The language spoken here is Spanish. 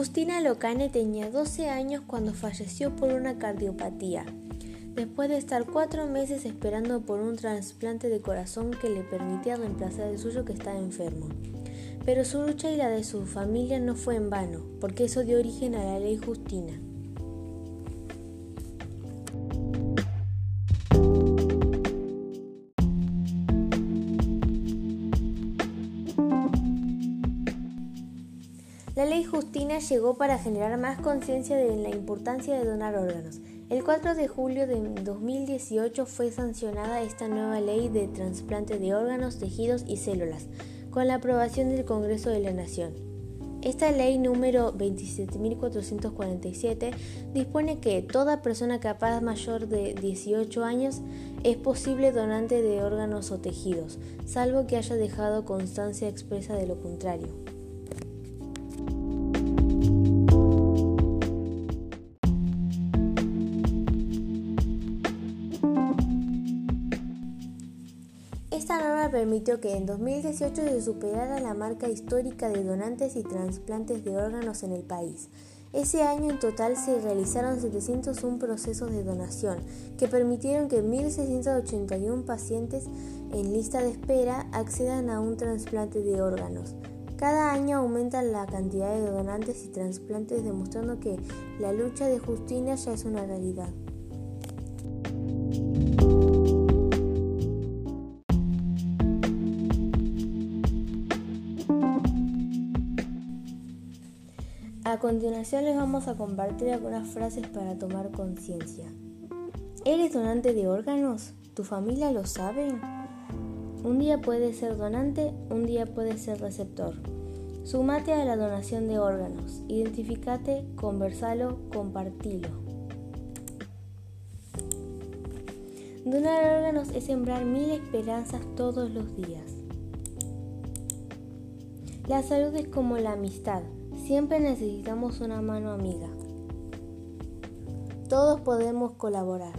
Justina Locane tenía 12 años cuando falleció por una cardiopatía, después de estar cuatro meses esperando por un trasplante de corazón que le permitía reemplazar el suyo que estaba enfermo. Pero su lucha y la de su familia no fue en vano, porque eso dio origen a la ley Justina. La ley Justina llegó para generar más conciencia de la importancia de donar órganos. El 4 de julio de 2018 fue sancionada esta nueva ley de trasplante de órganos, tejidos y células, con la aprobación del Congreso de la Nación. Esta ley número 27.447 dispone que toda persona capaz mayor de 18 años es posible donante de órganos o tejidos, salvo que haya dejado constancia expresa de lo contrario. Esta norma permitió que en 2018 se superara la marca histórica de donantes y trasplantes de órganos en el país. Ese año en total se realizaron 701 procesos de donación que permitieron que 1.681 pacientes en lista de espera accedan a un trasplante de órganos. Cada año aumenta la cantidad de donantes y trasplantes demostrando que la lucha de Justina ya es una realidad. A continuación les vamos a compartir algunas frases para tomar conciencia. ¿Eres donante de órganos? ¿Tu familia lo sabe? Un día puedes ser donante, un día puedes ser receptor. Sumate a la donación de órganos, identificate, conversalo, compartilo. Donar órganos es sembrar mil esperanzas todos los días. La salud es como la amistad, siempre necesitamos una mano amiga. Todos podemos colaborar.